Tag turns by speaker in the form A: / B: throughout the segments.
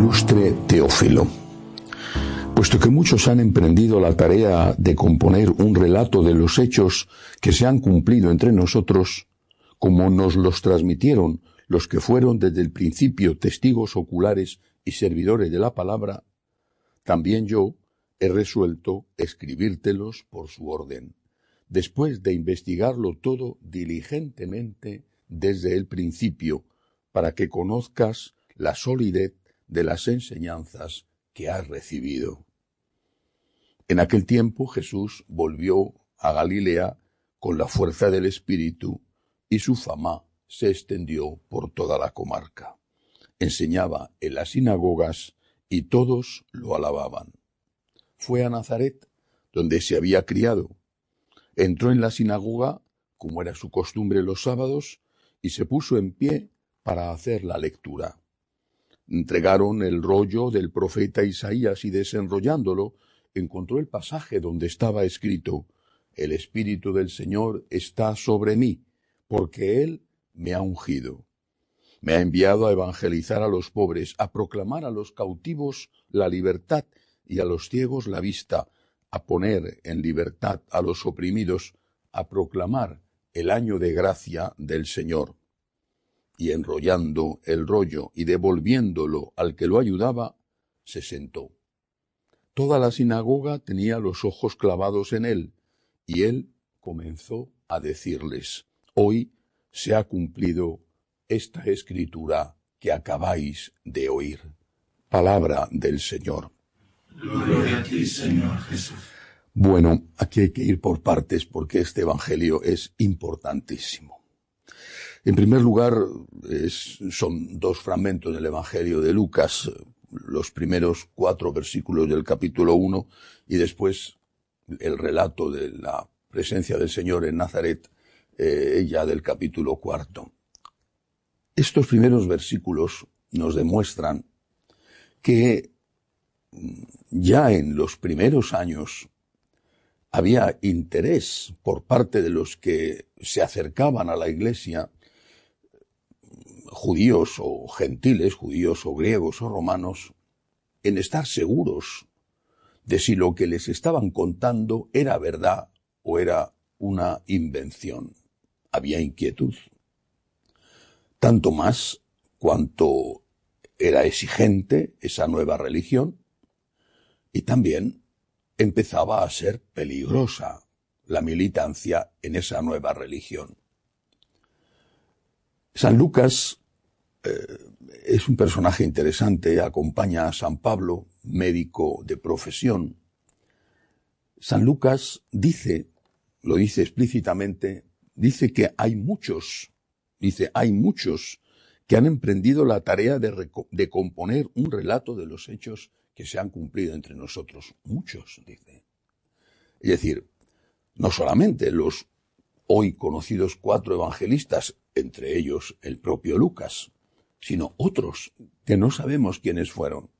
A: Ilustre Teófilo. Puesto que muchos han emprendido la tarea de componer un relato de los hechos que se han cumplido entre nosotros, como nos los transmitieron los que fueron desde el principio testigos oculares y servidores de la palabra, también yo he resuelto escribírtelos por su orden, después de investigarlo todo diligentemente desde el principio, para que conozcas la solidez de las enseñanzas que has recibido. En aquel tiempo Jesús volvió a Galilea con la fuerza del Espíritu y su fama se extendió por toda la comarca. Enseñaba en las sinagogas y todos lo alababan. Fue a Nazaret, donde se había criado. Entró en la sinagoga, como era su costumbre los sábados, y se puso en pie para hacer la lectura. Entregaron el rollo del profeta Isaías y desenrollándolo, encontró el pasaje donde estaba escrito, El Espíritu del Señor está sobre mí, porque Él me ha ungido. Me ha enviado a evangelizar a los pobres, a proclamar a los cautivos la libertad y a los ciegos la vista, a poner en libertad a los oprimidos, a proclamar el año de gracia del Señor y enrollando el rollo y devolviéndolo al que lo ayudaba, se sentó. Toda la sinagoga tenía los ojos clavados en él, y él comenzó a decirles, Hoy se ha cumplido esta escritura que acabáis de oír. Palabra del Señor.
B: Gloria a ti, Señor Jesús.
A: Bueno, aquí hay que ir por partes porque este Evangelio es importantísimo. En primer lugar, son dos fragmentos del Evangelio de Lucas, los primeros cuatro versículos del capítulo 1 y después el relato de la presencia del Señor en Nazaret, eh, ya del capítulo cuarto. Estos primeros versículos nos demuestran que ya en los primeros años había interés por parte de los que se acercaban a la iglesia judíos o gentiles, judíos o griegos o romanos, en estar seguros de si lo que les estaban contando era verdad o era una invención. Había inquietud. Tanto más cuanto era exigente esa nueva religión y también empezaba a ser peligrosa la militancia en esa nueva religión. San Lucas eh, es un personaje interesante, acompaña a San Pablo, médico de profesión. San Lucas dice, lo dice explícitamente, dice que hay muchos, dice, hay muchos que han emprendido la tarea de, de componer un relato de los hechos que se han cumplido entre nosotros. Muchos, dice. Es decir, no solamente los hoy conocidos cuatro evangelistas, entre ellos el propio Lucas, sino otros que no sabemos quiénes fueron.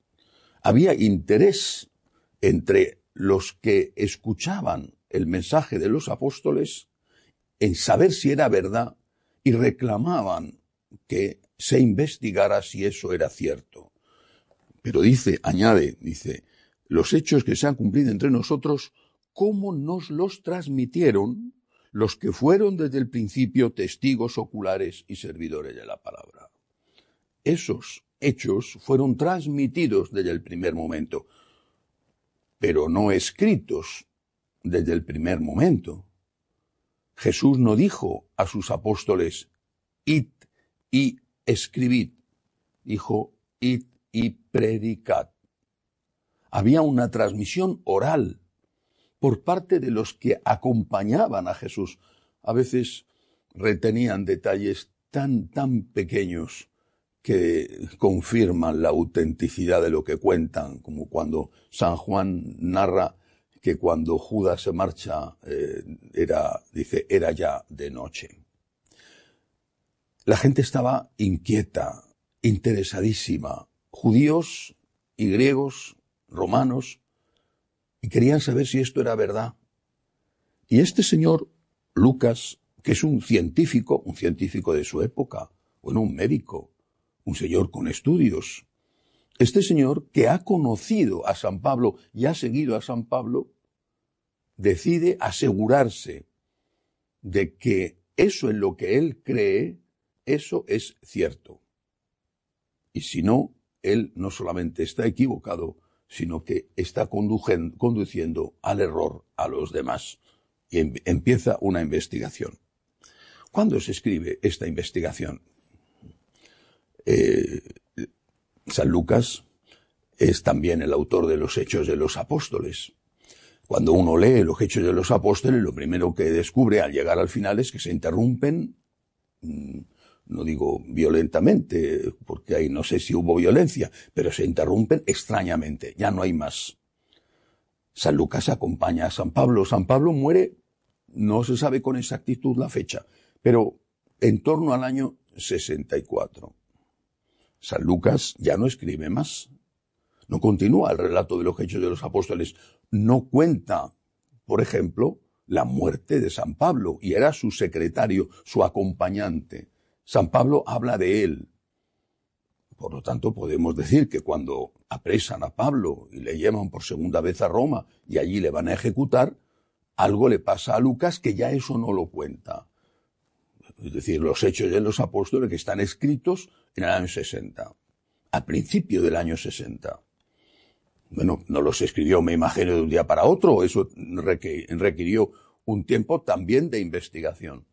A: Había interés entre los que escuchaban el mensaje de los apóstoles en saber si era verdad y reclamaban que se investigara si eso era cierto. Pero dice, añade, dice, los hechos que se han cumplido entre nosotros, ¿cómo nos los transmitieron los que fueron desde el principio testigos oculares y servidores de la palabra? Esos hechos fueron transmitidos desde el primer momento, pero no escritos desde el primer momento. Jesús no dijo a sus apóstoles, id y escribid, dijo, id y predicad. Había una transmisión oral por parte de los que acompañaban a Jesús. A veces retenían detalles tan, tan pequeños que confirman la autenticidad de lo que cuentan, como cuando San Juan narra que cuando Judas se marcha, eh, era, dice, era ya de noche. La gente estaba inquieta, interesadísima, judíos y griegos, romanos, y querían saber si esto era verdad. Y este señor, Lucas, que es un científico, un científico de su época, bueno, un médico, un señor con estudios, este señor que ha conocido a San Pablo y ha seguido a San Pablo, decide asegurarse de que eso en lo que él cree, eso es cierto. Y si no, él no solamente está equivocado, sino que está conduciendo al error a los demás. Y em, empieza una investigación. ¿Cuándo se escribe esta investigación? Eh, San Lucas es también el autor de los Hechos de los Apóstoles. Cuando uno lee los Hechos de los Apóstoles, lo primero que descubre al llegar al final es que se interrumpen, mm, no digo violentamente, porque ahí no sé si hubo violencia, pero se interrumpen extrañamente, ya no hay más. San Lucas acompaña a San Pablo. San Pablo muere, no se sabe con exactitud la fecha, pero en torno al año 64. San Lucas ya no escribe más. No continúa el relato de los hechos de los apóstoles. No cuenta, por ejemplo, la muerte de San Pablo y era su secretario, su acompañante. San Pablo habla de él. Por lo tanto, podemos decir que cuando apresan a Pablo y le llevan por segunda vez a Roma y allí le van a ejecutar, algo le pasa a Lucas que ya eso no lo cuenta. Es decir, los hechos de los apóstoles que están escritos en el año 60, al principio del año 60. Bueno, no los escribió, me imagino, de un día para otro, eso requirió un tiempo también de investigación.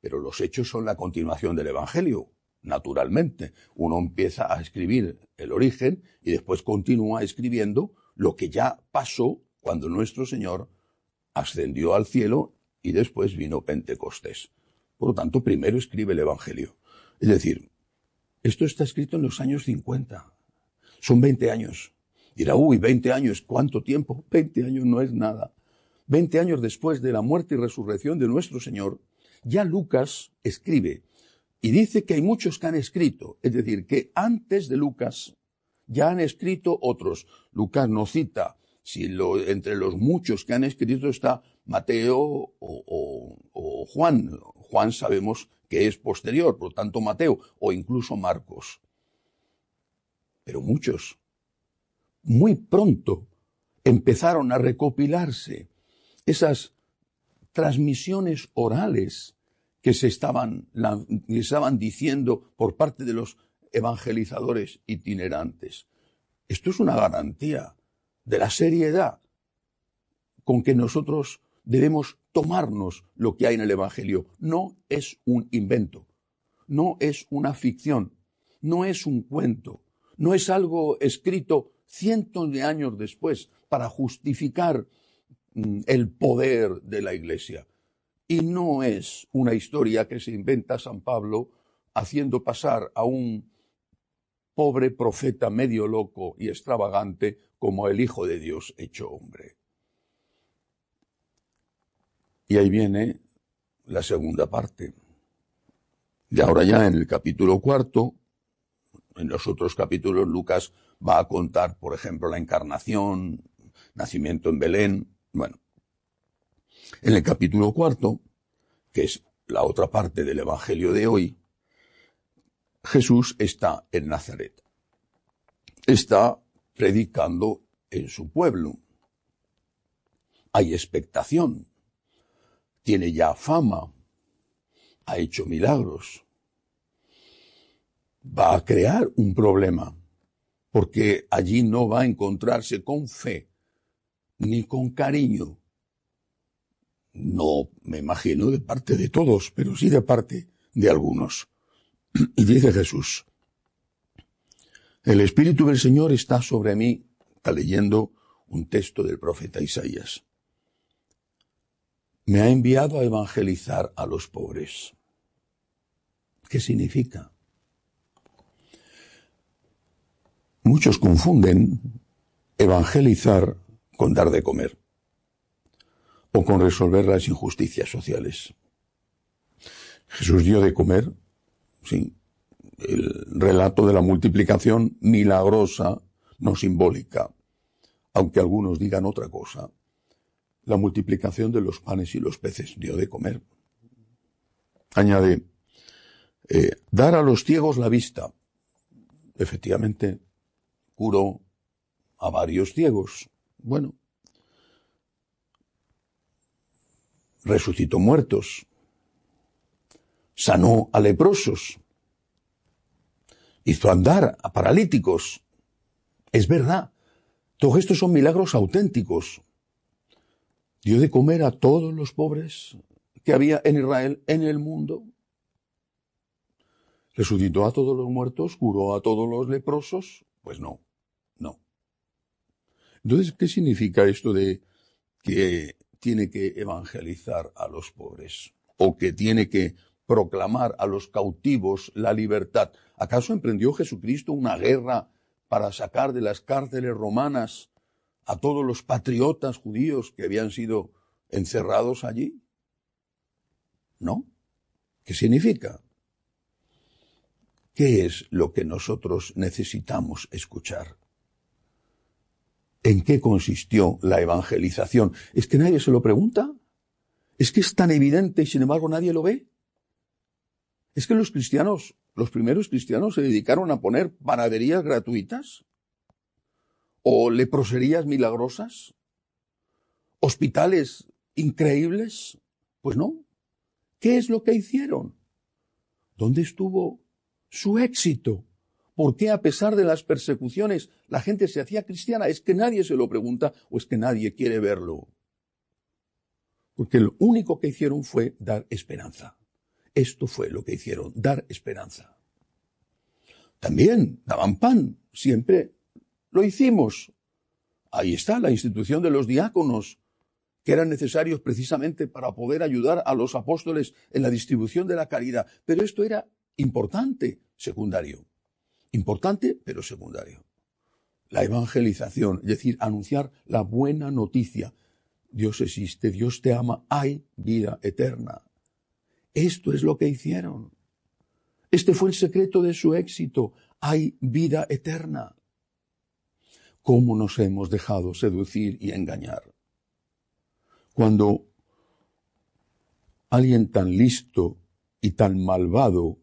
A: Pero los hechos son la continuación del Evangelio, naturalmente. Uno empieza a escribir el origen y después continúa escribiendo lo que ya pasó cuando nuestro Señor ascendió al cielo y después vino Pentecostés. Por lo tanto, primero escribe el Evangelio. Es decir, esto está escrito en los años 50. Son 20 años. Dirá, uy, 20 años, ¿cuánto tiempo? 20 años no es nada. 20 años después de la muerte y resurrección de nuestro Señor, ya Lucas escribe y dice que hay muchos que han escrito, es decir, que antes de Lucas ya han escrito otros. Lucas no cita si entre los muchos que han escrito está Mateo o Juan. Juan sabemos que es posterior, por lo tanto Mateo o incluso Marcos. Pero muchos, muy pronto, empezaron a recopilarse esas transmisiones orales que se estaban, que estaban diciendo por parte de los evangelizadores itinerantes. Esto es una garantía de la seriedad con que nosotros debemos tomarnos lo que hay en el Evangelio. No es un invento, no es una ficción, no es un cuento, no es algo escrito cientos de años después para justificar mm, el poder de la Iglesia. Y no es una historia que se inventa San Pablo haciendo pasar a un pobre profeta medio loco y extravagante como el Hijo de Dios hecho hombre. Y ahí viene la segunda parte. Y ahora ya en el capítulo cuarto, en los otros capítulos, Lucas va a contar, por ejemplo, la encarnación, nacimiento en Belén. Bueno, en el capítulo cuarto, que es la otra parte del Evangelio de hoy, Jesús está en Nazaret. Está predicando en su pueblo. Hay expectación. Tiene ya fama. Ha hecho milagros. Va a crear un problema, porque allí no va a encontrarse con fe ni con cariño. No me imagino de parte de todos, pero sí de parte de algunos. Y dice Jesús, el Espíritu del Señor está sobre mí Está leyendo un texto del profeta Isaías. Me ha enviado a evangelizar a los pobres. ¿Qué significa? Muchos confunden evangelizar con dar de comer o con resolver las injusticias sociales. Jesús dio de comer, sí, el relato de la multiplicación milagrosa, no simbólica, aunque algunos digan otra cosa. La multiplicación de los panes y los peces dio de comer. Añade, eh, dar a los ciegos la vista. Efectivamente, curó a varios ciegos. Bueno, resucitó muertos, sanó a leprosos, hizo andar a paralíticos. Es verdad, todos estos son milagros auténticos. Dio de comer a todos los pobres que había en Israel, en el mundo. ¿Resucitó a todos los muertos? ¿Curó a todos los leprosos? Pues no, no. Entonces, ¿qué significa esto de que tiene que evangelizar a los pobres? ¿O que tiene que proclamar a los cautivos la libertad. ¿Acaso emprendió Jesucristo una guerra para sacar de las cárceles romanas a todos los patriotas judíos que habían sido encerrados allí? ¿No? ¿Qué significa? ¿Qué es lo que nosotros necesitamos escuchar? ¿En qué consistió la evangelización? ¿Es que nadie se lo pregunta? ¿Es que es tan evidente y sin embargo nadie lo ve? Es que los cristianos, los primeros cristianos se dedicaron a poner panaderías gratuitas o leproserías milagrosas, hospitales increíbles. Pues no. ¿Qué es lo que hicieron? ¿Dónde estuvo su éxito? ¿Por qué a pesar de las persecuciones la gente se hacía cristiana? ¿Es que nadie se lo pregunta o es que nadie quiere verlo? Porque lo único que hicieron fue dar esperanza. Esto fue lo que hicieron, dar esperanza. También daban pan, siempre lo hicimos. Ahí está la institución de los diáconos, que eran necesarios precisamente para poder ayudar a los apóstoles en la distribución de la caridad. Pero esto era importante, secundario. Importante, pero secundario. La evangelización, es decir, anunciar la buena noticia. Dios existe, Dios te ama, hay vida eterna. Esto es lo que hicieron. Este fue el secreto de su éxito. Hay vida eterna. ¿Cómo nos hemos dejado seducir y engañar? Cuando alguien tan listo y tan malvado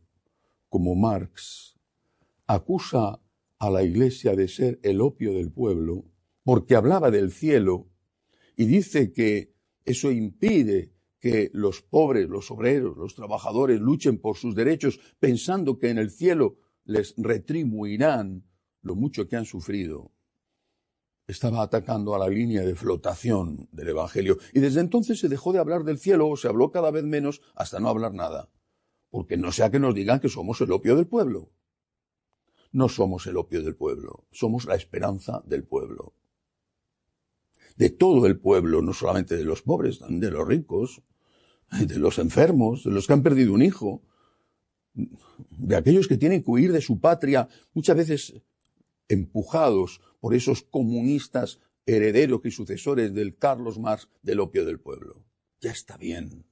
A: como Marx acusa a la Iglesia de ser el opio del pueblo, porque hablaba del cielo y dice que eso impide que los pobres, los obreros, los trabajadores luchen por sus derechos pensando que en el cielo les retribuirán lo mucho que han sufrido. Estaba atacando a la línea de flotación del Evangelio. Y desde entonces se dejó de hablar del cielo, o se habló cada vez menos, hasta no hablar nada. Porque no sea que nos digan que somos el opio del pueblo. No somos el opio del pueblo, somos la esperanza del pueblo. De todo el pueblo, no solamente de los pobres, también de los ricos, de los enfermos, de los que han perdido un hijo, de aquellos que tienen que huir de su patria, muchas veces empujados por esos comunistas herederos y sucesores del Carlos Marx del opio del pueblo. Ya está bien,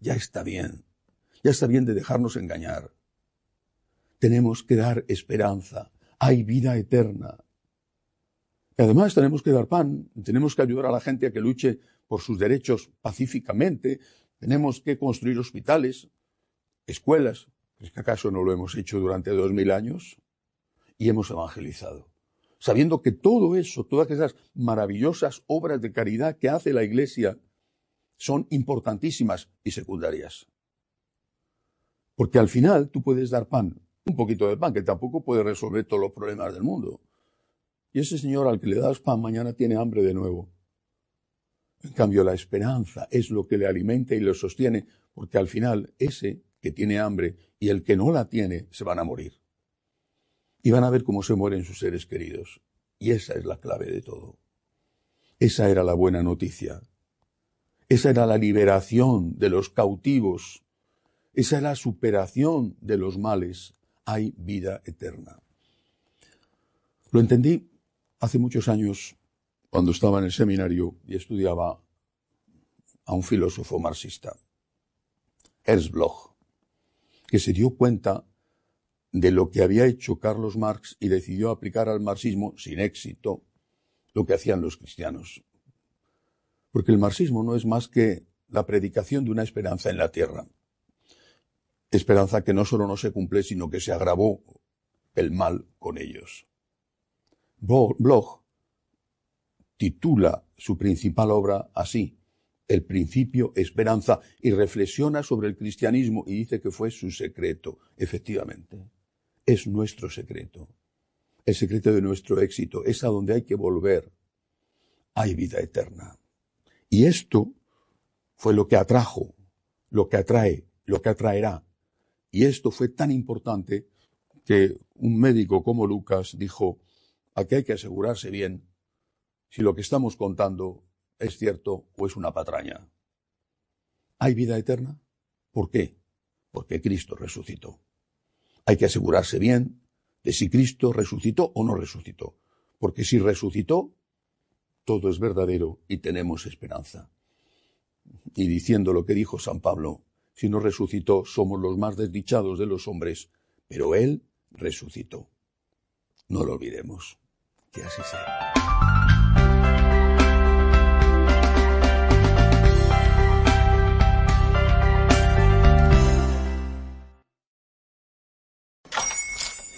A: ya está bien, ya está bien de dejarnos engañar. Tenemos que dar esperanza, hay vida eterna. Y además tenemos que dar pan, tenemos que ayudar a la gente a que luche por sus derechos pacíficamente, tenemos que construir hospitales, escuelas. ¿Es que acaso no lo hemos hecho durante dos mil años? Y hemos evangelizado. Sabiendo que todo eso, todas esas maravillosas obras de caridad que hace la Iglesia, son importantísimas y secundarias. Porque al final tú puedes dar pan, un poquito de pan, que tampoco puede resolver todos los problemas del mundo. Y ese señor al que le das pan mañana tiene hambre de nuevo. En cambio, la esperanza es lo que le alimenta y lo sostiene, porque al final ese que tiene hambre y el que no la tiene se van a morir. Y van a ver cómo se mueren sus seres queridos. Y esa es la clave de todo. Esa era la buena noticia. Esa era la liberación de los cautivos. Esa era la superación de los males. Hay vida eterna. Lo entendí hace muchos años cuando estaba en el seminario y estudiaba a un filósofo marxista, Ernst Bloch, que se dio cuenta de lo que había hecho Carlos Marx y decidió aplicar al marxismo, sin éxito, lo que hacían los cristianos. Porque el marxismo no es más que la predicación de una esperanza en la tierra. Esperanza que no solo no se cumple, sino que se agravó el mal con ellos. Bloch titula su principal obra así, El principio, esperanza, y reflexiona sobre el cristianismo y dice que fue su secreto. Efectivamente, es nuestro secreto. El secreto de nuestro éxito es a donde hay que volver. Hay vida eterna. Y esto fue lo que atrajo, lo que atrae, lo que atraerá. Y esto fue tan importante que un médico como Lucas dijo, aquí hay que asegurarse bien si lo que estamos contando es cierto o es una patraña. ¿Hay vida eterna? ¿Por qué? Porque Cristo resucitó. Hay que asegurarse bien de si Cristo resucitó o no resucitó. Porque si resucitó, todo es verdadero y tenemos esperanza. Y diciendo lo que dijo San Pablo, si no resucitó, somos los más desdichados de los hombres, pero Él resucitó. No lo olvidemos. Que así sea.